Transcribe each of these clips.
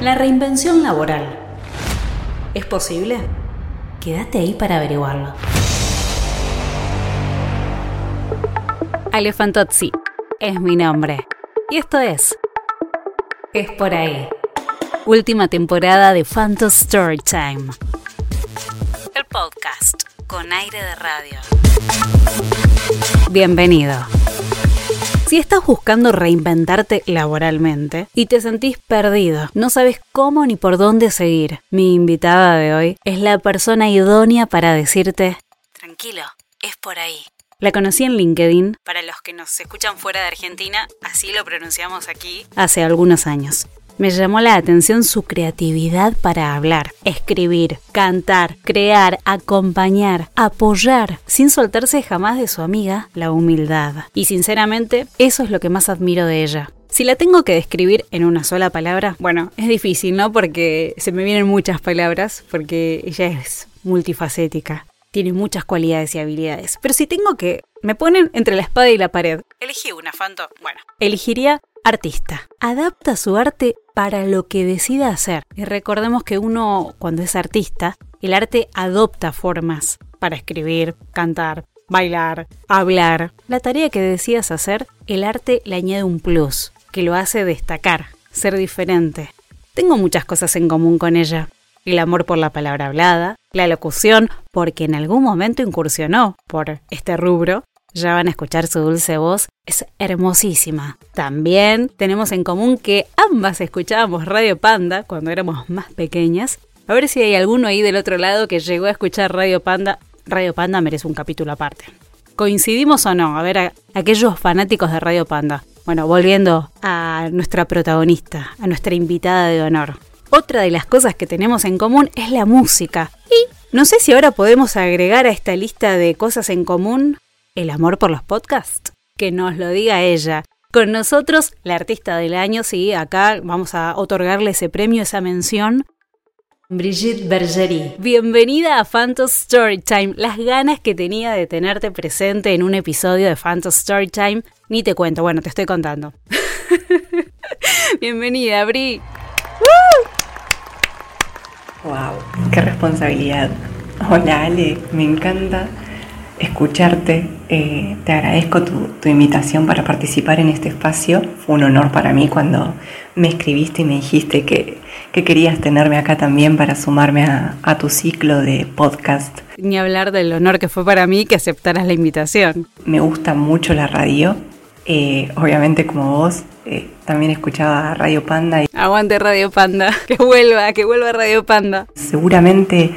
La reinvención laboral. ¿Es posible? Quédate ahí para averiguarlo. Ale Fantozzi es mi nombre. Y esto es. Es por ahí. Última temporada de Phantom Storytime. El podcast con aire de radio. Bienvenido. Si estás buscando reinventarte laboralmente y te sentís perdido, no sabes cómo ni por dónde seguir, mi invitada de hoy es la persona idónea para decirte, tranquilo, es por ahí. La conocí en LinkedIn, para los que nos escuchan fuera de Argentina, así lo pronunciamos aquí, hace algunos años. Me llamó la atención su creatividad para hablar, escribir, cantar, crear, acompañar, apoyar, sin soltarse jamás de su amiga, la humildad. Y sinceramente, eso es lo que más admiro de ella. Si la tengo que describir en una sola palabra, bueno, es difícil, ¿no? Porque se me vienen muchas palabras, porque ella es multifacética, tiene muchas cualidades y habilidades. Pero si tengo que... Me ponen entre la espada y la pared. Elegí una, Fanto. Bueno, elegiría artista. Adapta su arte para lo que decida hacer. Y recordemos que uno, cuando es artista, el arte adopta formas para escribir, cantar, bailar, hablar. La tarea que decidas hacer, el arte le añade un plus, que lo hace destacar, ser diferente. Tengo muchas cosas en común con ella. El amor por la palabra hablada, la locución, porque en algún momento incursionó por este rubro, ya van a escuchar su dulce voz, es hermosísima. También tenemos en común que ambas escuchábamos Radio Panda cuando éramos más pequeñas. A ver si hay alguno ahí del otro lado que llegó a escuchar Radio Panda. Radio Panda merece un capítulo aparte. ¿Coincidimos o no? A ver, aquellos fanáticos de Radio Panda. Bueno, volviendo a nuestra protagonista, a nuestra invitada de honor. Otra de las cosas que tenemos en común es la música. Y no sé si ahora podemos agregar a esta lista de cosas en común el amor por los podcasts? Que nos lo diga ella. Con nosotros, la artista del año, sí, acá vamos a otorgarle ese premio, esa mención. Brigitte Bergerie. Bienvenida a Phantom Storytime. Las ganas que tenía de tenerte presente en un episodio de Phantom Storytime, ni te cuento, bueno, te estoy contando. Bienvenida, Bri. ¡Wow! ¡Qué responsabilidad! Hola Ale, me encanta escucharte. Eh, te agradezco tu, invitación para participar en este espacio. Fue un honor para mí cuando me escribiste y me dijiste que, querías tenerme acá también para sumarme a, tu ciclo de podcast. Ni hablar del honor que fue para mí que aceptaras la invitación. Me gusta mucho la radio. Eh, obviamente como vos, eh, también escuchaba Radio Panda. Y... Aguante Radio Panda, que vuelva, que vuelva Radio Panda. Seguramente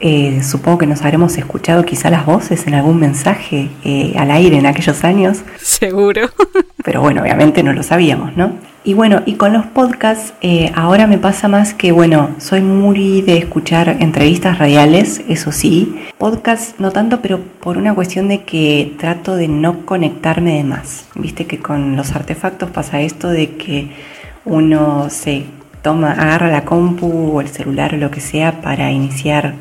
eh, supongo que nos habremos escuchado quizá las voces en algún mensaje eh, al aire en aquellos años. Seguro. Pero bueno, obviamente no lo sabíamos, ¿no? Y bueno, y con los podcasts eh, ahora me pasa más que, bueno, soy muy de escuchar entrevistas radiales, eso sí. Podcasts no tanto, pero por una cuestión de que trato de no conectarme de más. Viste que con los artefactos pasa esto de que uno se toma, agarra la compu o el celular o lo que sea para iniciar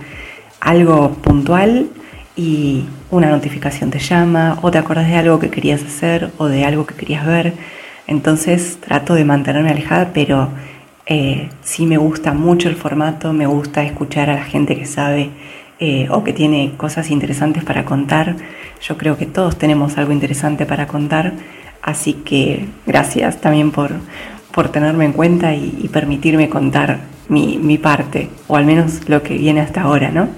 algo puntual y una notificación te llama o te acordás de algo que querías hacer o de algo que querías ver. Entonces trato de mantenerme alejada, pero eh, sí me gusta mucho el formato, me gusta escuchar a la gente que sabe eh, o que tiene cosas interesantes para contar. Yo creo que todos tenemos algo interesante para contar, así que gracias también por, por tenerme en cuenta y, permitirme contar mi, mi parte, o al menos lo que viene hasta ahora, ¿no?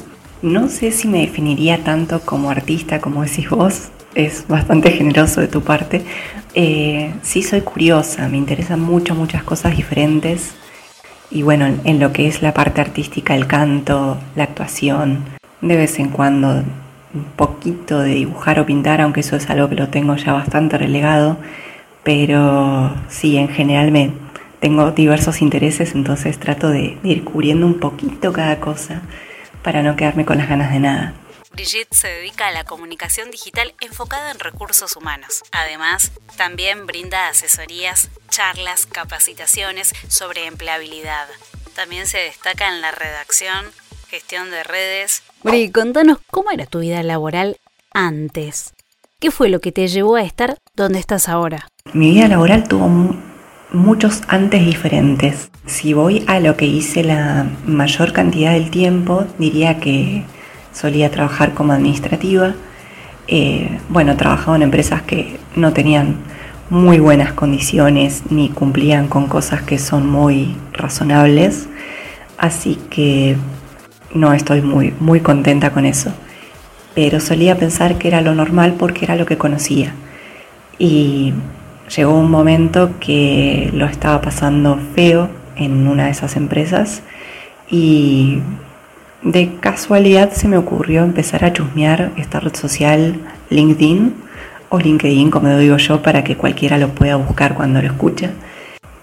No sé si me definiría tanto como artista, como decís vos, es bastante generoso de tu parte. Eh, sí soy curiosa, me interesan mucho, muchas cosas diferentes. Y bueno, en, lo que es la parte artística, el canto, la actuación, de vez en cuando un poquito de dibujar o pintar, aunque eso es algo que lo tengo ya bastante relegado. Pero sí, en general me tengo diversos intereses, entonces trato de ir cubriendo un poquito cada cosa para no quedarme con las ganas de nada. Brigitte se dedica a la comunicación digital enfocada en recursos humanos. Además, también brinda asesorías, charlas, capacitaciones sobre empleabilidad. También se destaca en la redacción, gestión de redes. Bri, contanos cómo era tu vida laboral antes. ¿Qué fue lo que te llevó a estar donde estás ahora? Mi vida laboral tuvo muchos antes diferentes. Si voy a lo que hice la mayor cantidad del tiempo, diría que solía trabajar como administrativa. Eh, bueno, trabajaba en empresas que no tenían muy buenas condiciones ni cumplían con cosas que son muy razonables. Así que no estoy muy, muy contenta con eso. Pero solía pensar que era lo normal porque era lo que conocía. Y llegó un momento que lo estaba pasando feo en una de esas empresas y de casualidad se me ocurrió empezar a chusmear esta red social LinkedIn o LinkedIn como lo digo yo para que cualquiera lo pueda buscar cuando lo escucha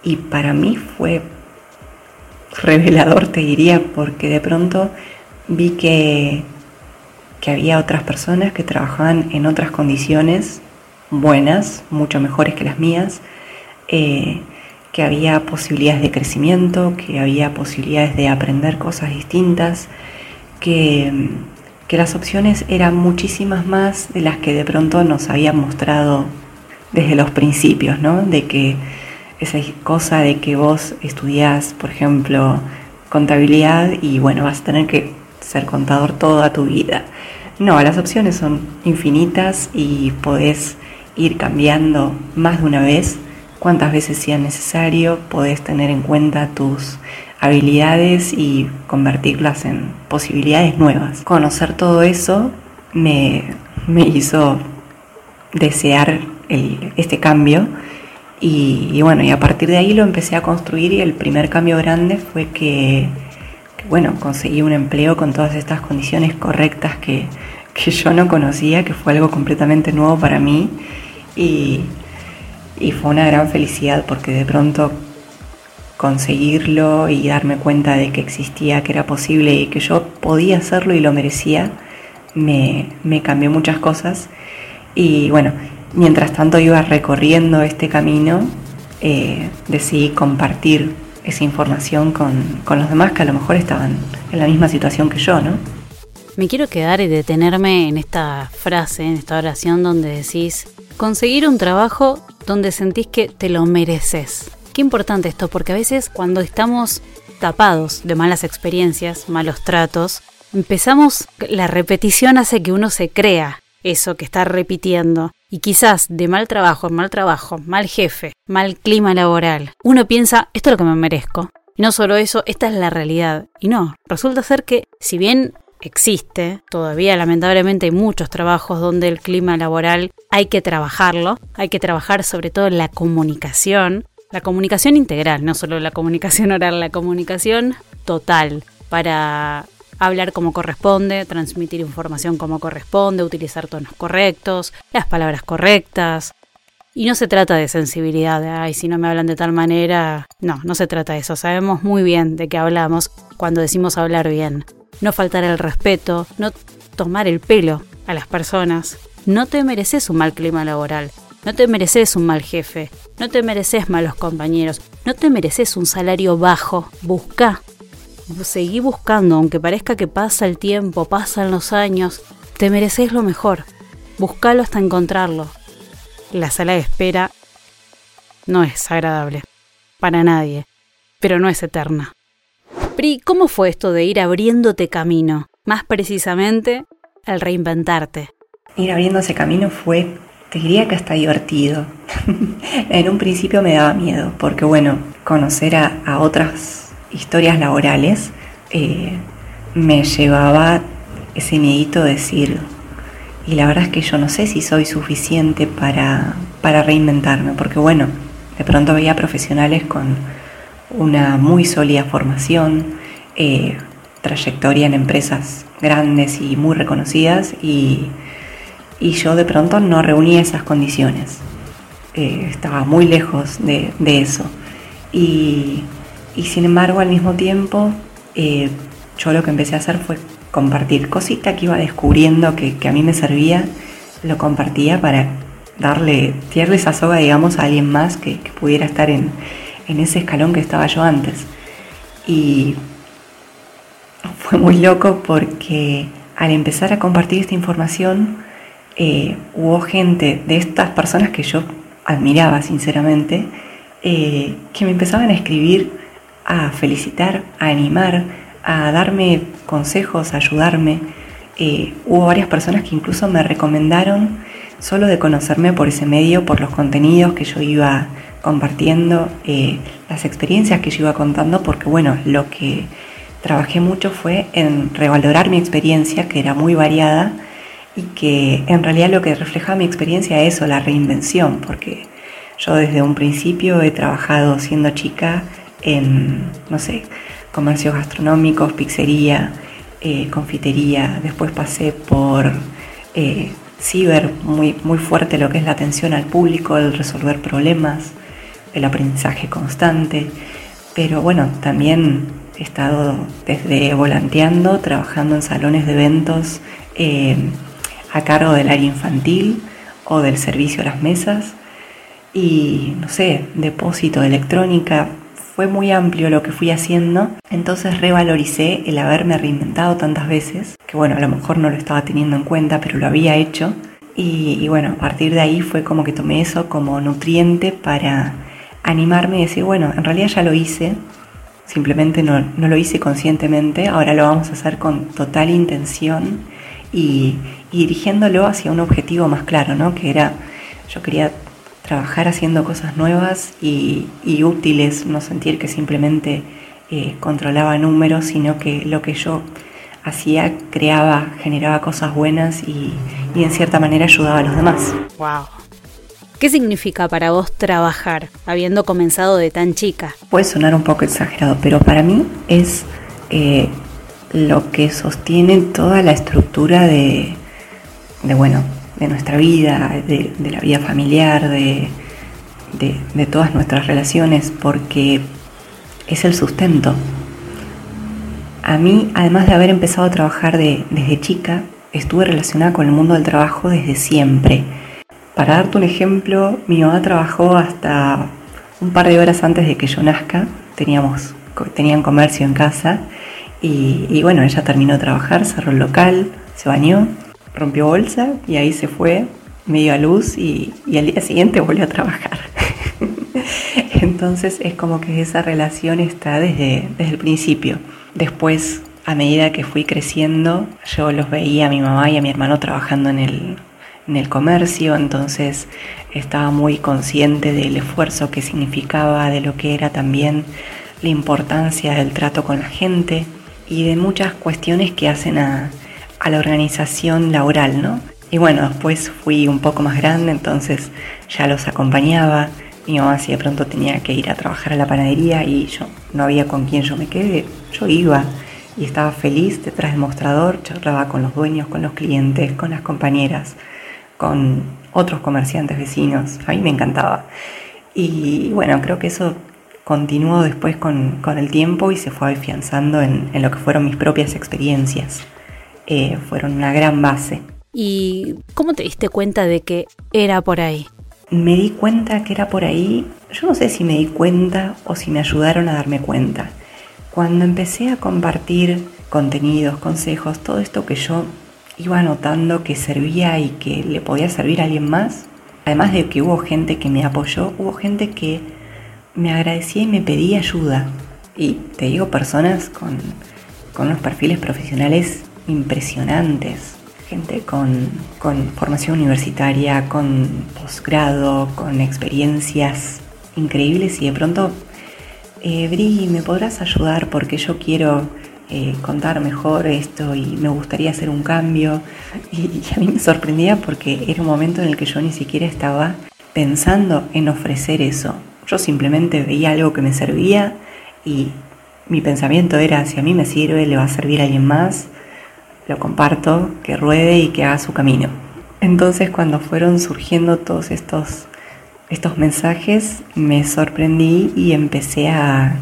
y para mí fue revelador te diría porque de pronto vi que, que había otras personas que trabajaban en otras condiciones buenas, mucho mejores que las mías, eh, que había posibilidades de crecimiento, que había posibilidades de aprender cosas distintas, que, que las opciones eran muchísimas más de las que de pronto nos habían mostrado desde los principios, ¿no? De que esa cosa de que vos estudiás, por ejemplo, contabilidad y bueno, vas a tener que ser contador toda tu vida. No, las opciones son infinitas y podés ir cambiando más de una vez, cuantas veces sea necesario, podés tener en cuenta tus habilidades y convertirlas en posibilidades nuevas. Conocer todo eso me, hizo desear este cambio y, bueno, y a partir de ahí lo empecé a construir y el primer cambio grande fue que, que bueno, conseguí un empleo con todas estas condiciones correctas que, que yo no conocía, que fue algo completamente nuevo para mí y, fue una gran felicidad porque de pronto conseguirlo y darme cuenta de que existía, que era posible y que yo podía hacerlo y lo merecía, me, cambió muchas cosas. Y bueno, mientras tanto iba recorriendo este camino, eh, decidí compartir esa información con, con, los demás que a lo mejor estaban en la misma situación que yo, ¿no? Me quiero quedar y detenerme en esta frase, en esta oración donde decís, conseguir un trabajo donde sentís que te lo mereces. Qué importante esto, porque a veces cuando estamos tapados de malas experiencias, malos tratos, empezamos, la repetición hace que uno se crea eso que está repitiendo. Y quizás de mal trabajo mal trabajo, mal jefe, mal clima laboral, uno piensa, esto es lo que me merezco. No solo eso, esta es la realidad. Y no, resulta ser que si bien existe. Todavía lamentablemente hay muchos trabajos donde el clima laboral hay que trabajarlo, hay que trabajar sobre todo la comunicación, la comunicación integral, no solo la comunicación oral, la comunicación total para hablar como corresponde, transmitir información como corresponde, utilizar tonos correctos, las palabras correctas. Y no se trata de sensibilidad, de, ay, si no me hablan de tal manera. No, no se trata de eso. Sabemos muy bien de qué hablamos cuando decimos hablar bien no faltar el respeto, no tomar el pelo a las personas. No te mereces un mal clima laboral, no te mereces un mal jefe, no te mereces malos compañeros, no te mereces un salario bajo. Busca, seguí buscando, aunque parezca que pasa el tiempo, pasan los años, te mereces lo mejor. Búscalo hasta encontrarlo. La sala de espera no es agradable para nadie, pero no es eterna. Pri, ¿cómo fue esto de ir abriéndote camino? Más precisamente, al reinventarte. Ir abriéndose camino fue, te diría que hasta divertido. en un principio me daba miedo, porque bueno, conocer a, otras historias laborales eh, me llevaba ese miedito de decir, y la verdad es que yo no sé si soy suficiente para, para reinventarme, porque bueno, de pronto veía profesionales con una muy sólida formación, eh, trayectoria en empresas grandes y muy reconocidas y, yo de pronto no reunía esas condiciones. Eh, estaba muy lejos de, eso. Y, sin embargo, al mismo tiempo, eh, yo lo que empecé a hacer fue compartir cositas que iba descubriendo que, a mí me servía, lo compartía para darle, tirarle esa soga, digamos, a alguien más que pudiera estar en, en ese escalón que estaba yo antes. Y fue muy loco porque al empezar a compartir esta información, eh, hubo gente de estas personas que yo admiraba sinceramente, eh, que me empezaban a escribir, a felicitar, a animar, a darme consejos, a ayudarme. Eh, hubo varias personas que incluso me recomendaron solo de conocerme por ese medio, por los contenidos que yo iba compartiendo, eh, las experiencias que yo iba contando, porque bueno, lo que trabajé mucho fue en revalorar mi experiencia, que era muy variada, y que en realidad lo que reflejaba mi experiencia es eso, la reinvención, porque yo desde un principio he trabajado siendo chica en, no sé, comercios gastronómicos, pizzería, eh, confitería, después pasé por eh, ciber, muy, muy fuerte lo que es la atención al público, el resolver problemas, el aprendizaje constante, pero bueno, también he estado desde volanteando, trabajando en salones de eventos eh, a cargo del área infantil o del servicio a las mesas y, no sé, depósito de electrónica. Fue muy amplio lo que fui haciendo, entonces revaloricé el haberme reinventado tantas veces, que bueno, a lo mejor no lo estaba teniendo en cuenta, pero lo había hecho. Y, bueno, a partir de ahí fue como que tomé eso como nutriente para animarme y decir, bueno, en realidad ya lo hice, simplemente no, no, lo hice conscientemente, ahora lo vamos a hacer con total intención y, y, dirigiéndolo hacia un objetivo más claro, ¿no? Que era, yo quería trabajar haciendo cosas nuevas y, y útiles, no sentir que simplemente eh, controlaba números, sino que lo que yo hacía creaba, generaba cosas buenas y, y en cierta manera ayudaba a los demás. Wow. ¿Qué significa para vos trabajar, habiendo comenzado de tan chica? Puede sonar un poco exagerado, pero para mí es eh, lo que sostiene toda la estructura de, de bueno, de nuestra vida, de, de la vida familiar, de, de, todas nuestras relaciones, porque es el sustento. A mí, además de haber empezado a trabajar desde chica, estuve relacionada con el mundo del trabajo desde siempre para darte un ejemplo, mi mamá trabajó hasta un par de horas antes de que yo nazca. Teníamos, tenían comercio en casa y, bueno, ella terminó de trabajar, cerró el local, se bañó, rompió bolsa y ahí se fue, medio a luz y, y al día siguiente volvió a trabajar. Entonces es como que esa relación está desde, desde el principio. Después, a medida que fui creciendo, yo los veía a mi mamá y a mi hermano trabajando en el, en el comercio, entonces estaba muy consciente del esfuerzo que significaba, de lo que era también la importancia del trato con la gente y de muchas cuestiones que hacen a, a la organización laboral, ¿no? Y bueno, después fui un poco más grande, entonces ya los acompañaba. Mi mamá si de pronto tenía que ir a trabajar a la panadería y yo no había con quién yo me quedé, yo iba y estaba feliz detrás del mostrador, charlaba con los dueños, con los clientes, con las compañeras con otros comerciantes vecinos. A mí me encantaba. Y bueno, creo que eso continuó después con, con el tiempo y se fue afianzando en, lo que fueron mis propias experiencias. Eh, fueron una gran base. ¿Y cómo te diste cuenta de que era por ahí? Me di cuenta que era por ahí, yo no sé si me di cuenta o si me ayudaron a darme cuenta. Cuando empecé a compartir contenidos, consejos, todo esto que yo iba notando que servía y que le podía servir a alguien más. Además de que hubo gente que me apoyó, hubo gente que me agradecía y me pedía ayuda. Y te digo, personas con, con unos perfiles profesionales impresionantes. Gente con, con formación universitaria, con posgrado, con experiencias increíbles y de pronto, eh, Bri, ¿me podrás ayudar? Porque yo quiero eh, contar mejor esto y me gustaría hacer un cambio. Y, y, a mí me sorprendía porque era un momento en el que yo ni siquiera estaba pensando en ofrecer eso. Yo simplemente veía algo que me servía y mi pensamiento era, si a mí me sirve, le va a servir a alguien más, lo comparto, que ruede y que haga su camino. Entonces cuando fueron surgiendo todos estos, estos mensajes, me sorprendí y empecé a,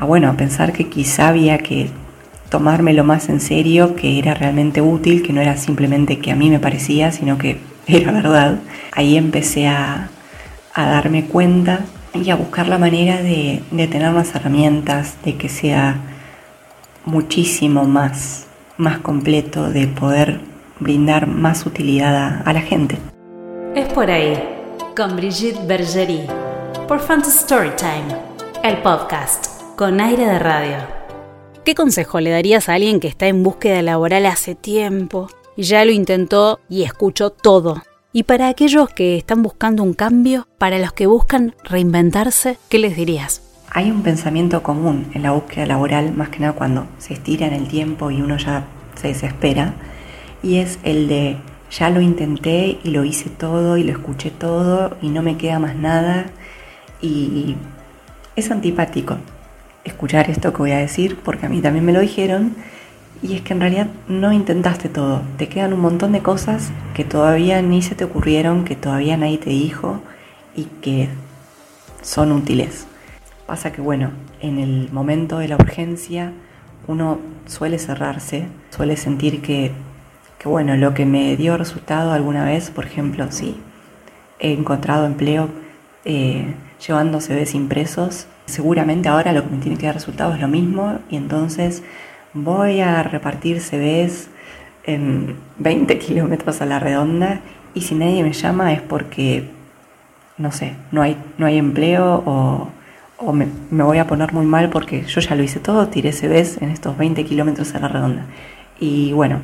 bueno, a pensar que quizá había que tomármelo más en serio, que era realmente útil, que no era simplemente que a mí me parecía, sino que era verdad. Ahí empecé a, a darme cuenta y a buscar la manera de, de, tener más herramientas, de que sea muchísimo más, más completo, de poder brindar más utilidad a, a la gente. Es por ahí, con Brigitte Bergerie por Fantasy Storytime, el podcast con aire de radio. ¿Qué consejo le darías a alguien que está en búsqueda laboral hace tiempo y ya lo intentó y escuchó todo? Y para aquellos que están buscando un cambio, para los que buscan reinventarse, ¿qué les dirías? Hay un pensamiento común en la búsqueda laboral, más que nada cuando se estira en el tiempo y uno ya se desespera, y es el de ya lo intenté y lo hice todo y lo escuché todo y no me queda más nada y es antipático escuchar esto que voy a decir porque a mí también me lo dijeron y es que en realidad no intentaste todo, te quedan un montón de cosas que todavía ni se te ocurrieron, que todavía nadie te dijo y que son útiles. Pasa que bueno, en el momento de la urgencia uno suele cerrarse, suele sentir que que bueno, lo que me dio resultado alguna vez, por ejemplo, si he encontrado empleo eh, llevando CVs impresos, seguramente ahora lo que me tiene que dar resultado es lo mismo y entonces voy a repartir CVs en 20 kilómetros a la redonda y si nadie me llama es porque, no sé, no hay, no hay empleo o, o me, voy a poner muy mal porque yo ya lo hice todo, tiré CVs en estos 20 kilómetros a la redonda. Y bueno,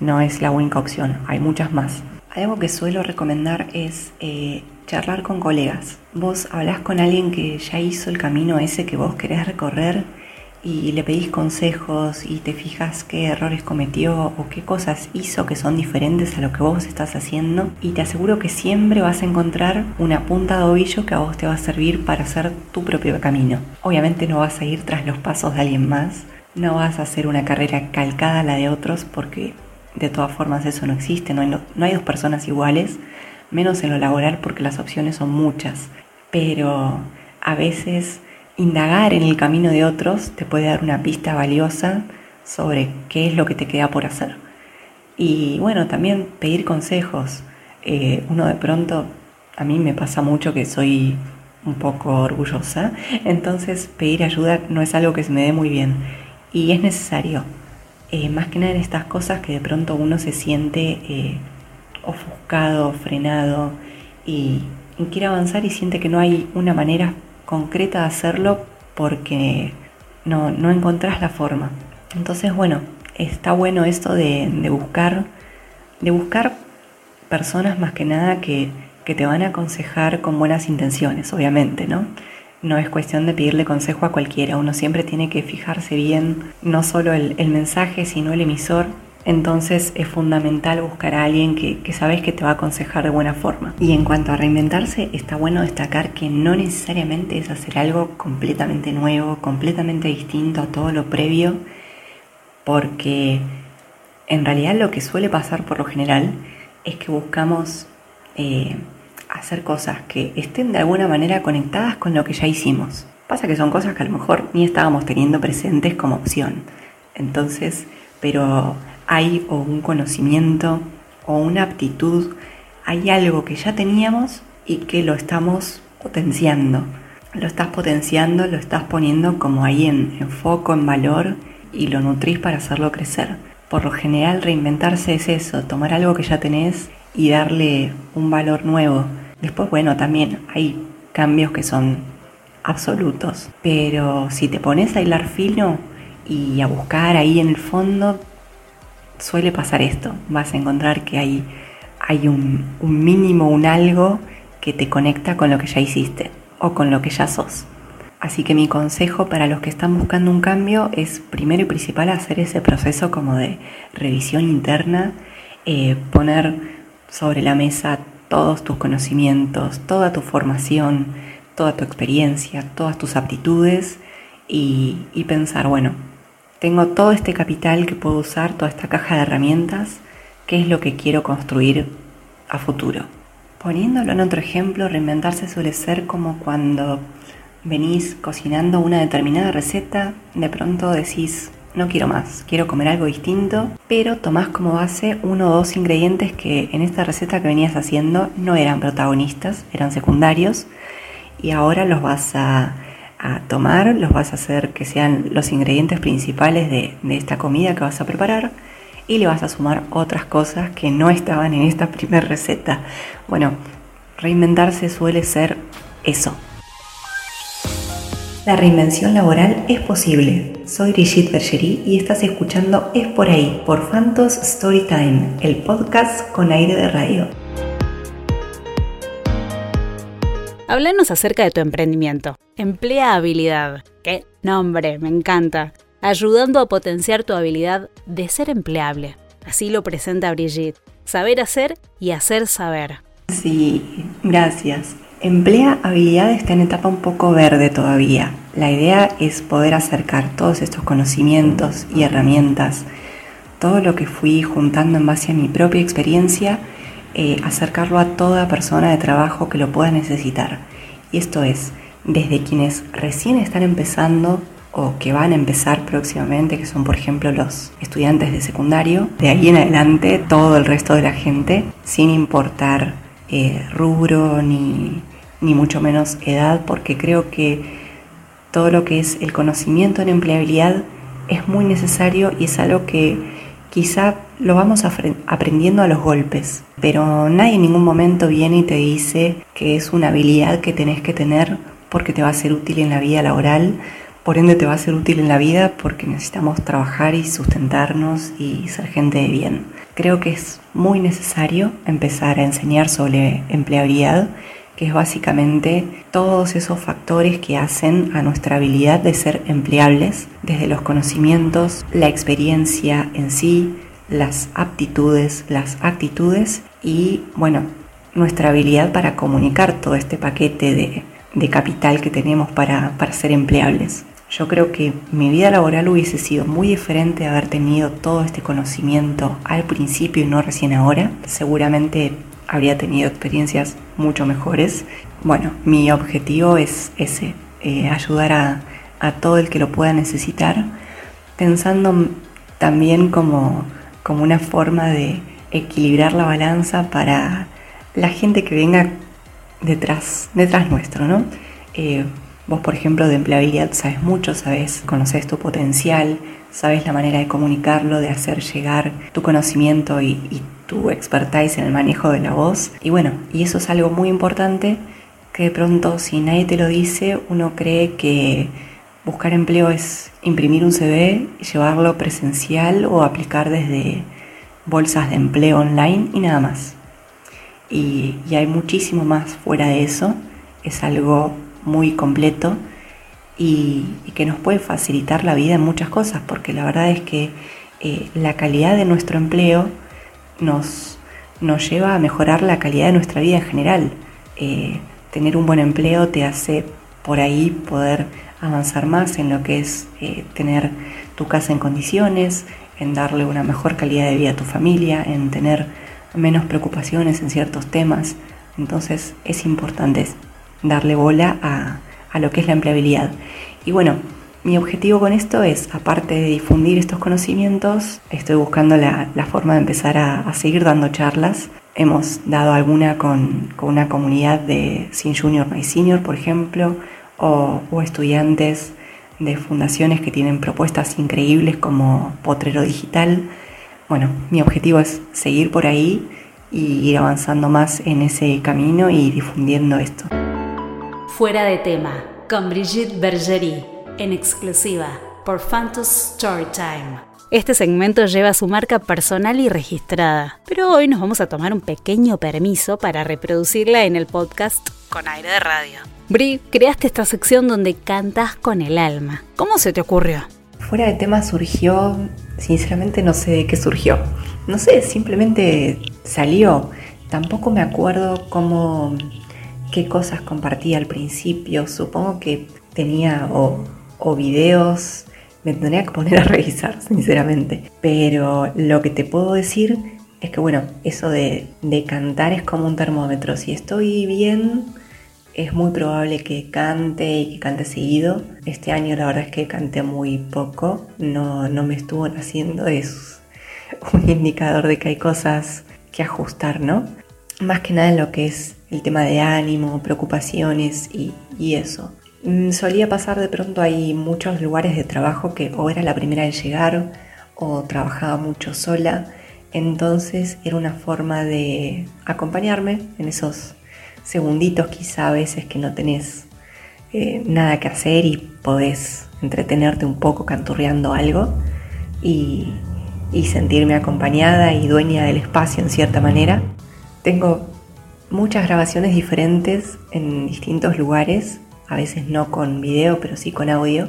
no es la única opción, hay muchas más. Algo que suelo recomendar es eh, charlar con colegas. Vos hablás con alguien que ya hizo el camino ese que vos querés recorrer y le pedís consejos y te fijas qué errores cometió o qué cosas hizo que son diferentes a lo que vos estás haciendo y te aseguro que siempre vas a encontrar una punta de ovillo que a vos te va a servir para hacer tu propio camino. Obviamente no vas a ir tras los pasos de alguien más, no vas a hacer una carrera calcada a la de otros porque de todas formas eso no existe, no hay, dos personas iguales, menos en lo laboral porque las opciones son muchas, pero a veces indagar en el camino de otros te puede dar una pista valiosa sobre qué es lo que te queda por hacer. Y bueno, también pedir consejos. Eh, uno de pronto, a mí me pasa mucho que soy un poco orgullosa, entonces pedir ayuda no es algo que se me dé muy bien y es necesario. Eh, más que nada en estas cosas que de pronto uno se siente eh, ofuscado, frenado y, quiere avanzar y siente que no hay una manera concreta de hacerlo porque no, no encontrás la forma. Entonces, bueno, está bueno esto de, buscar, de buscar personas más que nada que, que te van a aconsejar con buenas intenciones, obviamente, ¿no? No es cuestión de pedirle consejo a cualquiera, uno siempre tiene que fijarse bien no solo el, mensaje, sino el emisor. Entonces es fundamental buscar a alguien que, que sabes que te va a aconsejar de buena forma. Y en cuanto a reinventarse, está bueno destacar que no necesariamente es hacer algo completamente nuevo, completamente distinto a todo lo previo, porque en realidad lo que suele pasar por lo general es que buscamos eh, hacer cosas que estén de alguna manera conectadas con lo que ya hicimos. Pasa que son cosas que a lo mejor ni estábamos teniendo presentes como opción. Entonces, pero hay o un conocimiento o una aptitud, hay algo que ya teníamos y que lo estamos potenciando. Lo estás potenciando, lo estás poniendo como ahí en, en foco, en valor y lo nutrís para hacerlo crecer. Por lo general, reinventarse es eso, tomar algo que ya tenés y darle un valor nuevo. Después, bueno, también hay cambios que son absolutos, pero si te pones a hilar fino y a buscar ahí en el fondo, suele pasar esto. Vas a encontrar que hay, hay un, mínimo, un algo que te conecta con lo que ya hiciste o con lo que ya sos. Así que mi consejo para los que están buscando un cambio es primero y principal hacer ese proceso como de revisión interna, eh, poner sobre la mesa todos tus conocimientos, toda tu formación, toda tu experiencia, todas tus aptitudes y, pensar, bueno, tengo todo este capital que puedo usar, toda esta caja de herramientas, ¿qué es lo que quiero construir a futuro? Poniéndolo en otro ejemplo, reinventarse suele ser como cuando venís cocinando una determinada receta, de pronto decís, no quiero más, quiero comer algo distinto, pero tomás como base uno o dos ingredientes que en esta receta que venías haciendo no eran protagonistas, eran secundarios, y ahora los vas a, tomar, los vas a hacer que sean los ingredientes principales de, de esta comida que vas a preparar, y le vas a sumar otras cosas que no estaban en esta primera receta. Bueno, reinventarse suele ser eso, La reinvención laboral es posible. Soy Brigitte Bergerie y estás escuchando Es por ahí, por Fantos Storytime, el podcast con aire de radio. Háblanos acerca de tu emprendimiento. Emplea habilidad. ¿Qué nombre? Me encanta. Ayudando a potenciar tu habilidad de ser empleable. Así lo presenta Brigitte. Saber hacer y hacer saber. Sí, gracias. Emplea habilidad está en etapa un poco verde todavía. La idea es poder acercar todos estos conocimientos y herramientas, todo lo que fui juntando en base a mi propia experiencia, eh, acercarlo a toda persona de trabajo que lo pueda necesitar. Y esto es, desde quienes recién están empezando o que van a empezar próximamente, que son por ejemplo los estudiantes de secundario, de ahí en adelante todo el resto de la gente, sin importar eh, rubro ni, ni mucho menos edad, porque creo que todo lo que es el conocimiento en empleabilidad es muy necesario y es algo que quizá lo vamos aprendiendo a los golpes, pero nadie en ningún momento viene y te dice que es una habilidad que tenés que tener porque te va a ser útil en la vida laboral, por ende te va a ser útil en la vida porque necesitamos trabajar y sustentarnos y ser gente de bien. Creo que es muy necesario empezar a enseñar sobre empleabilidad que es básicamente todos esos factores que hacen a nuestra habilidad de ser empleables, desde los conocimientos, la experiencia en sí, las aptitudes, las actitudes y, bueno, nuestra habilidad para comunicar todo este paquete de, capital que tenemos para, para ser empleables. Yo creo que mi vida laboral hubiese sido muy diferente de haber tenido todo este conocimiento al principio y no recién ahora. Seguramente habría tenido experiencias mucho mejores. Bueno, mi objetivo es ese, eh, ayudar a, todo el que lo pueda necesitar, pensando también como, como una forma de equilibrar la balanza para la gente que venga detrás, detrás nuestro, ¿no? Eh, vos, por ejemplo, de empleabilidad sabes mucho, sabes, conoces tu potencial, sabes la manera de comunicarlo, de hacer llegar tu conocimiento y, y tu expertise en el manejo de la voz. Y bueno, y eso es algo muy importante que de pronto si nadie te lo dice, uno cree que buscar empleo es imprimir un CV, llevarlo presencial o aplicar desde bolsas de empleo online y nada más. Y, hay muchísimo más fuera de eso, es algo muy completo y, que nos puede facilitar la vida en muchas cosas, porque la verdad es que eh, la calidad de nuestro empleo nos, nos lleva a mejorar la calidad de nuestra vida en general. Eh, tener un buen empleo te hace por ahí poder avanzar más en lo que es eh, tener tu casa en condiciones, en darle una mejor calidad de vida a tu familia, en tener menos preocupaciones en ciertos temas. Entonces es importante darle bola a, a lo que es la empleabilidad. Y bueno, mi objetivo con esto es, aparte de difundir estos conocimientos, estoy buscando la, forma de empezar a, seguir dando charlas. Hemos dado alguna con, una comunidad de Sin Junior My Senior, por ejemplo, o, estudiantes de fundaciones que tienen propuestas increíbles como Potrero Digital. Bueno, mi objetivo es seguir por ahí y ir avanzando más en ese camino y difundiendo esto. Fuera de tema, con Brigitte Bergerie en exclusiva por Phantos Storytime. Este segmento lleva su marca personal y registrada, pero hoy nos vamos a tomar un pequeño permiso para reproducirla en el podcast con aire de radio. Bri, creaste esta sección donde cantas con el alma. ¿Cómo se te ocurrió? Fuera de tema surgió, sinceramente no sé de qué surgió. No sé, simplemente salió. Tampoco me acuerdo cómo, qué cosas compartí al principio. Supongo que tenía o o videos, me tendría que poner a revisar, sinceramente. Pero lo que te puedo decir es que, bueno, eso de, cantar es como un termómetro. Si estoy bien, es muy probable que cante y que cante seguido. Este año la verdad es que canté muy poco, no, no me estuvo haciendo, es un indicador de que hay cosas que ajustar, ¿no? Más que nada en lo que es el tema de ánimo, preocupaciones y, y eso. Mm, solía pasar de pronto hay muchos lugares de trabajo que o era la primera en llegar o trabajaba mucho sola, entonces era una forma de acompañarme en esos segunditos quizá a veces que no tenés eh, nada que hacer y podés entretenerte un poco canturreando algo y, y sentirme acompañada y dueña del espacio en cierta manera. Tengo muchas grabaciones diferentes en distintos lugares, a veces no con video, pero sí con audio,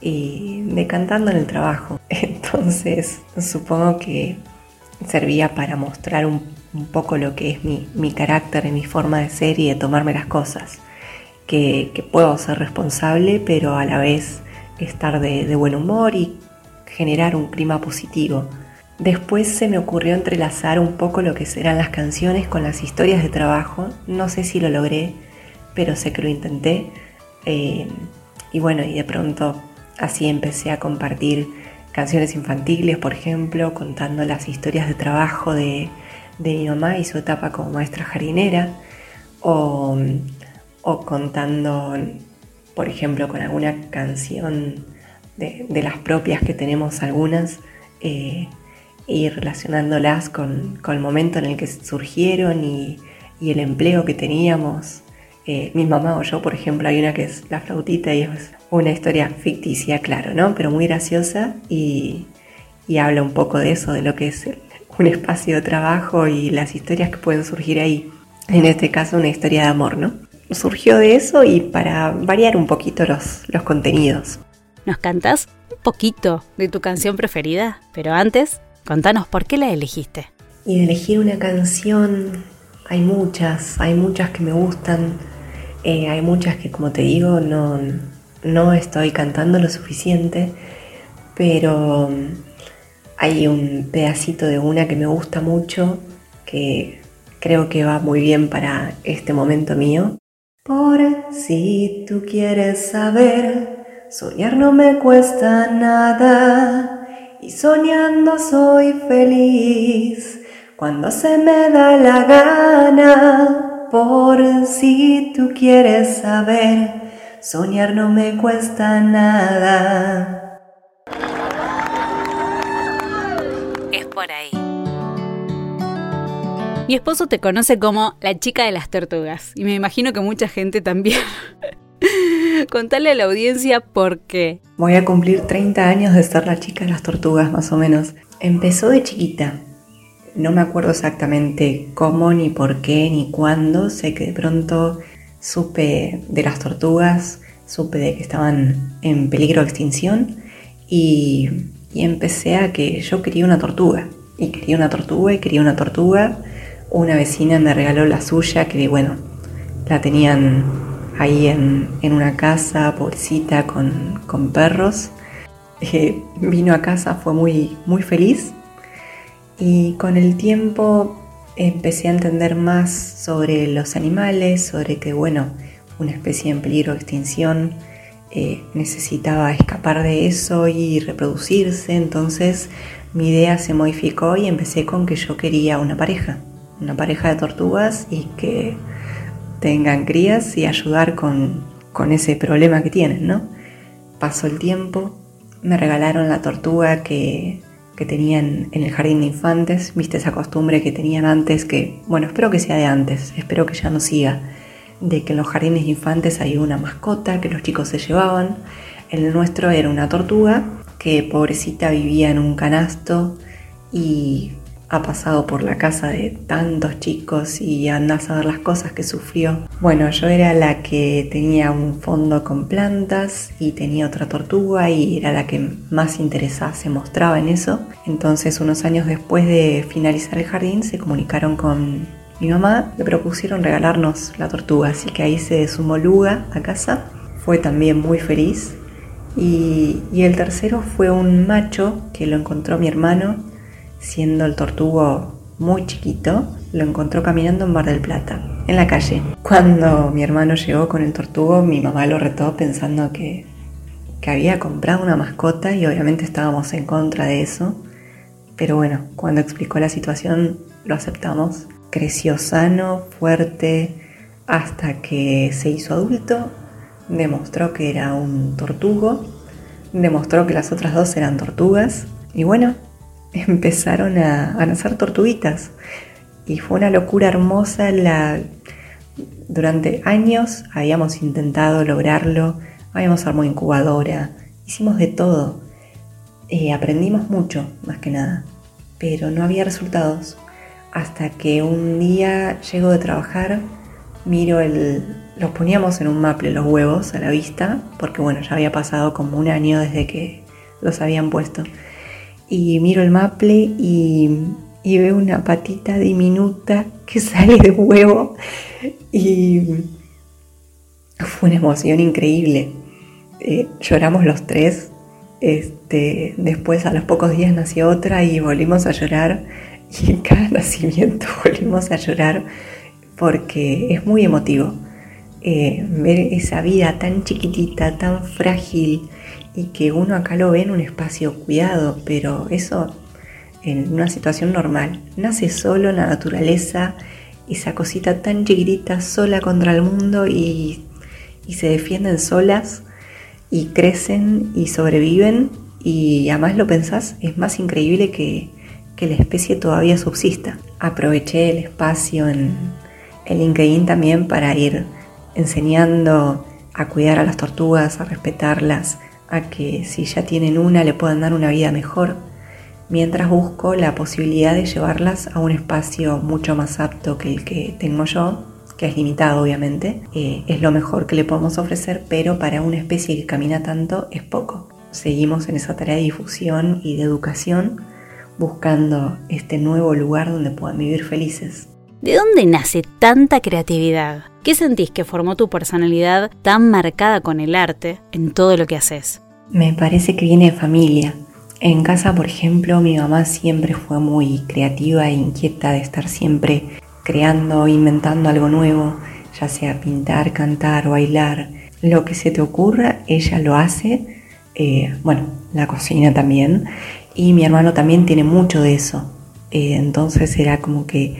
y de cantando en el trabajo. Entonces, supongo que servía para mostrar un, poco lo que es mi, mi, carácter y mi forma de ser y de tomarme las cosas. Que, puedo ser responsable, pero a la vez estar de, de buen humor y generar un clima positivo. Después se me ocurrió entrelazar un poco lo que serán las canciones con las historias de trabajo. No sé si lo logré, pero sé que lo intenté. Eh, y bueno, y de pronto así empecé a compartir canciones infantiles, por ejemplo, contando las historias de trabajo de, mi mamá y su etapa como maestra jardinera, o, contando, por ejemplo, con alguna canción de, las propias que tenemos algunas. Eh, y relacionándolas con, el momento en el que surgieron y, el empleo que teníamos. Eh, mi mamá o yo, por ejemplo, hay una que es La flautita y es una historia ficticia, claro, ¿no? Pero muy graciosa y, habla un poco de eso, de lo que es un espacio de trabajo y las historias que pueden surgir ahí. En este caso, una historia de amor, ¿no? Surgió de eso y para variar un poquito los, los contenidos. ¿Nos cantas un poquito de tu canción preferida? Pero antes, Contanos, ¿por qué la elegiste? Y de elegir una canción, hay muchas, hay muchas que me gustan, eh, hay muchas que como te digo no, no estoy cantando lo suficiente, pero hay un pedacito de una que me gusta mucho, que creo que va muy bien para este momento mío. Por si tú quieres saber, soñar no me cuesta nada y soñando soy feliz cuando se me da la gana. Por si tú quieres saber, soñar no me cuesta nada. Mi esposo te conoce como la chica de las tortugas y me imagino que mucha gente también. Contale a la audiencia por qué. Voy a cumplir 30 años de ser la chica de las tortugas, más o menos. Empezó de chiquita. No me acuerdo exactamente cómo, ni por qué, ni cuándo. Sé que de pronto supe de las tortugas, supe de que estaban en peligro de extinción y, y empecé a que yo quería una tortuga. Y quería una tortuga y quería una tortuga. Una vecina me regaló la suya que, bueno, la tenían ahí en, una casa, pobrecita, con, con perros. Eh, vino a casa, fue muy, muy feliz. Y con el tiempo empecé a entender más sobre los animales, sobre que, bueno, una especie en peligro de extinción eh, necesitaba escapar de eso y reproducirse, entonces mi idea se modificó y empecé con que yo quería una pareja, una pareja de tortugas y que tengan crías y ayudar con, ese problema que tienen, ¿no? Pasó el tiempo, me regalaron la tortuga que, que tenían en el jardín de infantes, viste esa costumbre que tenían antes, que, bueno, espero que sea de antes, espero que ya no siga, de que en los jardines de infantes hay una mascota que los chicos se llevaban. El nuestro era una tortuga que pobrecita vivía en un canasto y ha pasado por la casa de tantos chicos y andás a ver las cosas que sufrió. Bueno, yo era la que tenía un fondo con plantas y tenía otra tortuga y era la que más interesada se mostraba en eso. Entonces unos años después de finalizar el jardín se comunicaron con mi mamá, le propusieron regalarnos la tortuga, así que ahí se sumó Luga a casa. Fue también muy feliz. Y, y el tercero fue un macho que lo encontró mi hermano siendo el tortugo muy chiquito, lo encontró caminando en Mar del Plata, en la calle. Cuando mi hermano llegó con el tortugo, mi mamá lo retó pensando que, que había comprado una mascota y obviamente estábamos en contra de eso. Pero bueno, cuando explicó la situación, lo aceptamos. Creció sano, fuerte, hasta que se hizo adulto, demostró que era un tortugo, demostró que las otras dos eran tortugas y bueno, empezaron a, nacer tortuguitas. Y fue una locura hermosa la, durante años habíamos intentado lograrlo, habíamos armado incubadora, hicimos de todo, eh, aprendimos mucho más que nada, pero no había resultados hasta que un día llego de trabajar, miro el... Los poníamos en un maple los huevos a la vista, porque bueno, ya había pasado como un año desde que los habían puesto. Y miro el maple y, y veo una patita diminuta que sale de huevo y fue una emoción increíble. Eh, lloramos los tres. Este, después a los pocos días nació otra y volvimos a llorar y en cada nacimiento volvimos a llorar porque es muy emotivo eh, ver esa vida tan chiquitita, tan frágil y que uno acá lo ve en un espacio cuidado, pero eso en una situación normal. Nace solo en la naturaleza, esa cosita tan chiquitita, sola contra el mundo y, y se defienden solas y crecen y sobreviven y además lo pensás, es más increíble que, que la especie todavía subsista. Aproveché el espacio en el LinkedIn también para ir enseñando a cuidar a las tortugas, a respetarlas, a que si ya tienen una le puedan dar una vida mejor, mientras busco la posibilidad de llevarlas a un espacio mucho más apto que el que tengo yo, que es limitado obviamente, eh, es lo mejor que le podemos ofrecer, pero para una especie que camina tanto es poco. Seguimos en esa tarea de difusión y de educación buscando este nuevo lugar donde puedan vivir felices. ¿De dónde nace tanta creatividad? ¿Qué sentís que formó tu personalidad tan marcada con el arte en todo lo que haces? Me parece que viene de familia. En casa, por ejemplo, mi mamá siempre fue muy creativa e inquieta de estar siempre creando, inventando algo nuevo, ya sea pintar, cantar, bailar. Lo que se te ocurra, ella lo hace. Eh, bueno, la cocina también. Y mi hermano también tiene mucho de eso. Eh, entonces era como que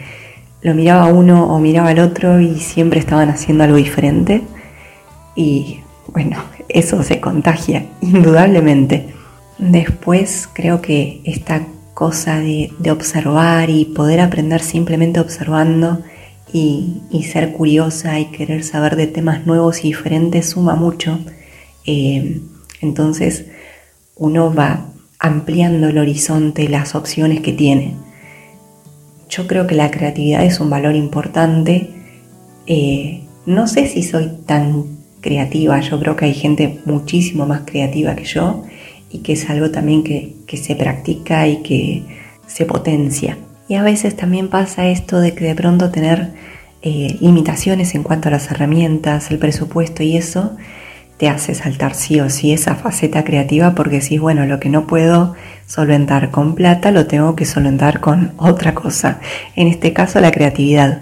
lo miraba uno o miraba al otro y siempre estaban haciendo algo diferente. Y bueno, eso se contagia, indudablemente. Después creo que esta cosa de, observar y poder aprender simplemente observando y, ser curiosa y querer saber de temas nuevos y diferentes suma mucho. Eh, entonces uno va ampliando el horizonte, las opciones que tiene. Yo creo que la creatividad es un valor importante. Eh, no sé si soy tan creativa, yo creo que hay gente muchísimo más creativa que yo y que es algo también que, se practica y que se potencia. Y a veces también pasa esto de que de pronto tener eh, limitaciones en cuanto a las herramientas, el presupuesto y eso, te hace saltar sí o sí esa faceta creativa porque si bueno, lo que no puedo solventar con plata lo tengo que solventar con otra cosa. En este caso la creatividad.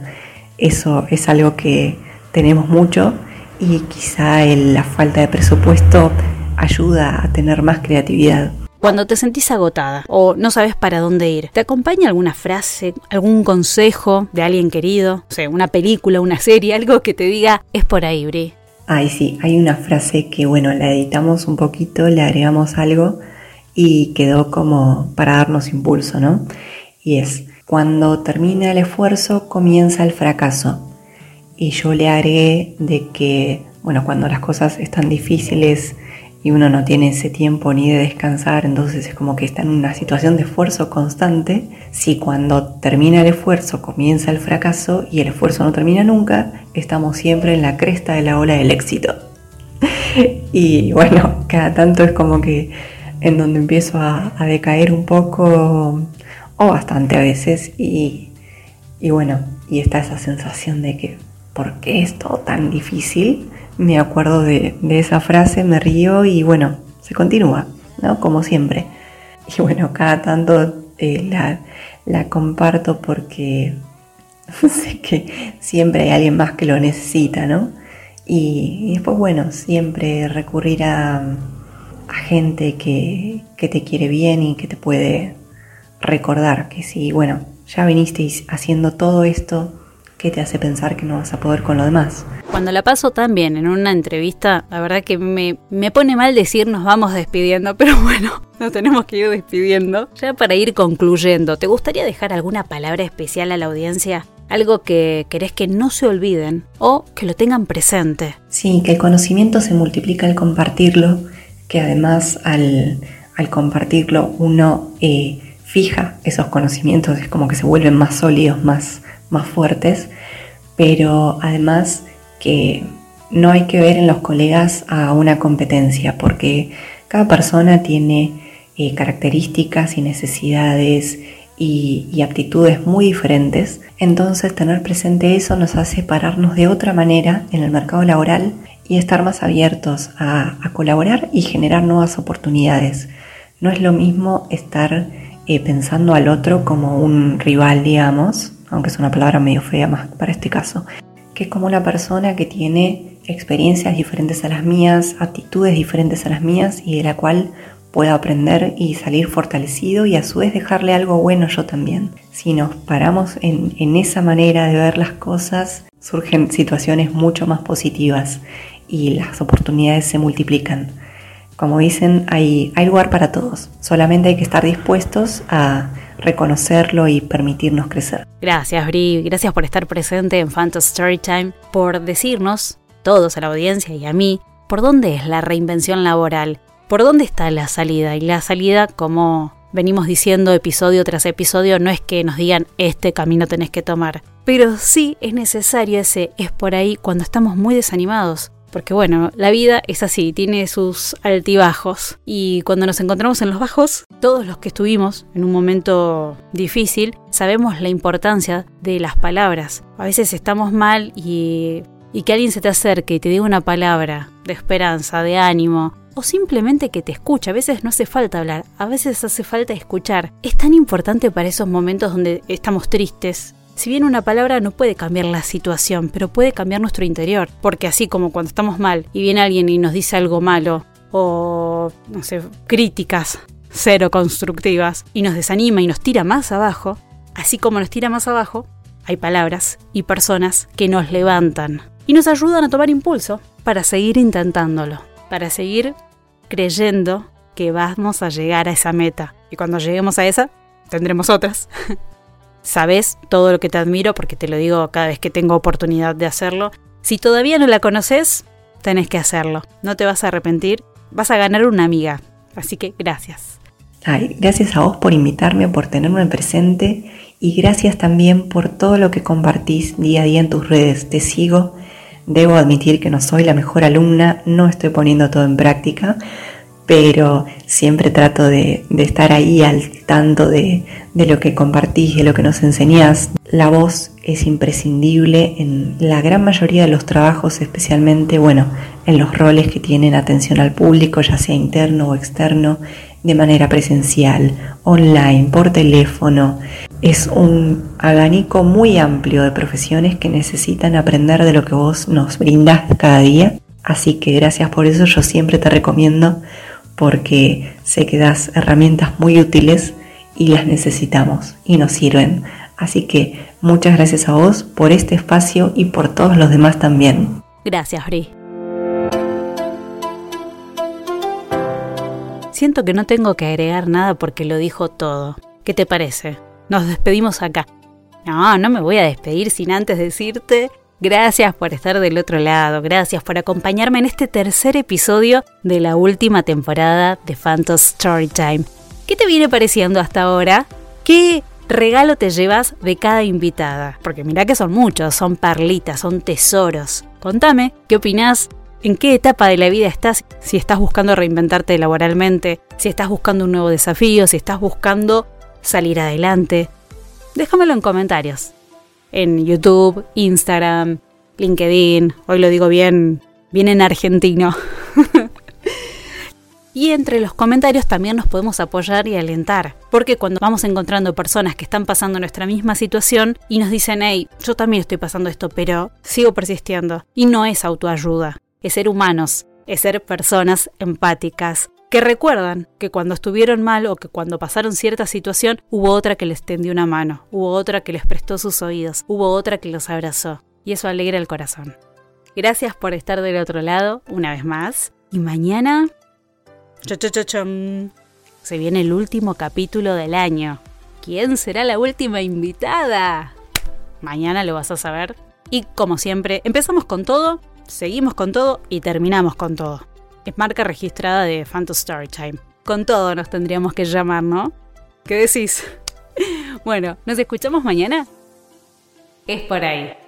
Eso es algo que tenemos mucho y quizá la falta de presupuesto ayuda a tener más creatividad. Cuando te sentís agotada o no sabes para dónde ir, ¿te acompaña alguna frase, algún consejo de alguien querido? O sea, una película, una serie, algo que te diga, es por ahí, Bri. Ay, sí, hay una frase que, bueno, la editamos un poquito, le agregamos algo y quedó como para darnos impulso, ¿no? Y es, cuando termina el esfuerzo comienza el fracaso. Y yo le agregué de que, bueno, cuando las cosas están difíciles y uno no tiene ese tiempo ni de descansar, entonces es como que está en una situación de esfuerzo constante. Si cuando termina el esfuerzo comienza el fracaso y el esfuerzo no termina nunca, estamos siempre en la cresta de la ola del éxito. y bueno, cada tanto es como que en donde empiezo a, decaer un poco, o bastante a veces, y, y bueno, y está esa sensación de que, ¿por qué es todo tan difícil? Me acuerdo de, esa frase, me río y bueno, se continúa, ¿no? Como siempre. Y bueno, cada tanto eh, la, comparto porque sé que siempre hay alguien más que lo necesita, ¿no? Y, después, bueno, siempre recurrir a, gente que, que, te quiere bien y que te puede recordar que si, bueno, ya viniste haciendo todo esto ¿Qué te hace pensar que no vas a poder con lo demás? Cuando la paso tan bien en una entrevista, la verdad que me, me pone mal decir nos vamos despidiendo, pero bueno, nos tenemos que ir despidiendo. Ya para ir concluyendo, ¿te gustaría dejar alguna palabra especial a la audiencia? algo que querés que no se olviden o que lo tengan presente. Sí, que el conocimiento se multiplica al compartirlo, que además al, compartirlo uno eh, fija esos conocimientos, es como que se vuelven más sólidos, más, más fuertes, pero además que no hay que ver en los colegas a una competencia, porque cada persona tiene eh, características y necesidades y, aptitudes muy diferentes. Entonces tener presente eso nos hace pararnos de otra manera en el mercado laboral y estar más abiertos a, colaborar y generar nuevas oportunidades. No es lo mismo estar eh, pensando al otro como un rival, digamos, aunque es una palabra medio fea más para este caso, que es como una persona que tiene experiencias diferentes a las mías, actitudes diferentes a las mías y de la cual puedo aprender y salir fortalecido y a su vez dejarle algo bueno yo también. Si nos paramos en, esa manera de ver las cosas, surgen situaciones mucho más positivas y las oportunidades se multiplican. Como dicen, hay, hay lugar para todos, solamente hay que estar dispuestos a reconocerlo y permitirnos crecer. Gracias, Bri, gracias por estar presente en Phantom Storytime, por decirnos, todos a la audiencia y a mí, por dónde es la reinvención laboral, por dónde está la salida. Y la salida, como venimos diciendo episodio tras episodio, no es que nos digan este camino tenés que tomar, pero sí es necesario ese es por ahí cuando estamos muy desanimados. Porque bueno, la vida es así, tiene sus altibajos. Y cuando nos encontramos en los bajos, todos los que estuvimos en un momento difícil, sabemos la importancia de las palabras. A veces estamos mal y, y que alguien se te acerque y te diga una palabra de esperanza, de ánimo, o simplemente que te escuche. A veces no hace falta hablar, a veces hace falta escuchar. Es tan importante para esos momentos donde estamos tristes, si bien una palabra no puede cambiar la situación, pero puede cambiar nuestro interior, porque así como cuando estamos mal y viene alguien y nos dice algo malo, o, no sé, críticas cero constructivas, y nos desanima y nos tira más abajo, así como nos tira más abajo, hay palabras y personas que nos levantan y nos ayudan a tomar impulso para seguir intentándolo, para seguir creyendo que vamos a llegar a esa meta. Y cuando lleguemos a esa, tendremos otras. sabes todo lo que te admiro porque te lo digo cada vez que tengo oportunidad de hacerlo. Si todavía no la conoces, tenés que hacerlo. No te vas a arrepentir, vas a ganar una amiga. Así que gracias. Ay, gracias a vos por invitarme, por tenerme presente y gracias también por todo lo que compartís día a día en tus redes. Te sigo. Debo admitir que no soy la mejor alumna, no estoy poniendo todo en práctica, pero siempre trato de, estar ahí al tanto de, lo que compartís, de lo que nos enseñás. La voz es imprescindible en la gran mayoría de los trabajos, especialmente, bueno, en los roles que tienen atención al público, ya sea interno o externo, de manera presencial, online, por teléfono. Es un abanico muy amplio de profesiones que necesitan aprender de lo que vos nos brindás cada día. Así que gracias por eso, yo siempre te recomiendo porque sé que das herramientas muy útiles y las necesitamos y nos sirven. Así que muchas gracias a vos por este espacio y por todos los demás también. Gracias, Bri. Siento que no tengo que agregar nada porque lo dijo todo. ¿Qué te parece? Nos despedimos acá. No, no me voy a despedir sin antes decirte Gracias por estar del otro lado, gracias por acompañarme en este tercer episodio de la última temporada de Phantom Storytime. ¿Qué te viene pareciendo hasta ahora? ¿Qué regalo te llevas de cada invitada? Porque mira que son muchos, son perlitas, son tesoros. Contame, ¿qué opinás? ¿En qué etapa de la vida estás? Si estás buscando reinventarte laboralmente, si estás buscando un nuevo desafío, si estás buscando salir adelante. Déjamelo en comentarios en YouTube, Instagram, LinkedIn, hoy lo digo bien, bien en argentino. y entre los comentarios también nos podemos apoyar y alentar, porque cuando vamos encontrando personas que están pasando nuestra misma situación y nos dicen, hey, yo también estoy pasando esto, pero sigo persistiendo, y no es autoayuda, es ser humanos, es ser personas empáticas, que recuerdan que cuando estuvieron mal o que cuando pasaron cierta situación hubo otra que les tendió una mano, hubo otra que les prestó sus oídos, hubo otra que los abrazó. Y eso alegra el corazón. Gracias por estar del otro lado una vez más. Y mañana... Se viene el último capítulo del año. ¿Quién será la última invitada? mañana lo vas a saber. Y como siempre, empezamos con todo, seguimos con todo y terminamos con todo. Es marca registrada de Phantom Story Time. Con todo nos tendríamos que llamar, ¿no? ¿Qué decís? Bueno, ¿nos escuchamos mañana? Es por ahí.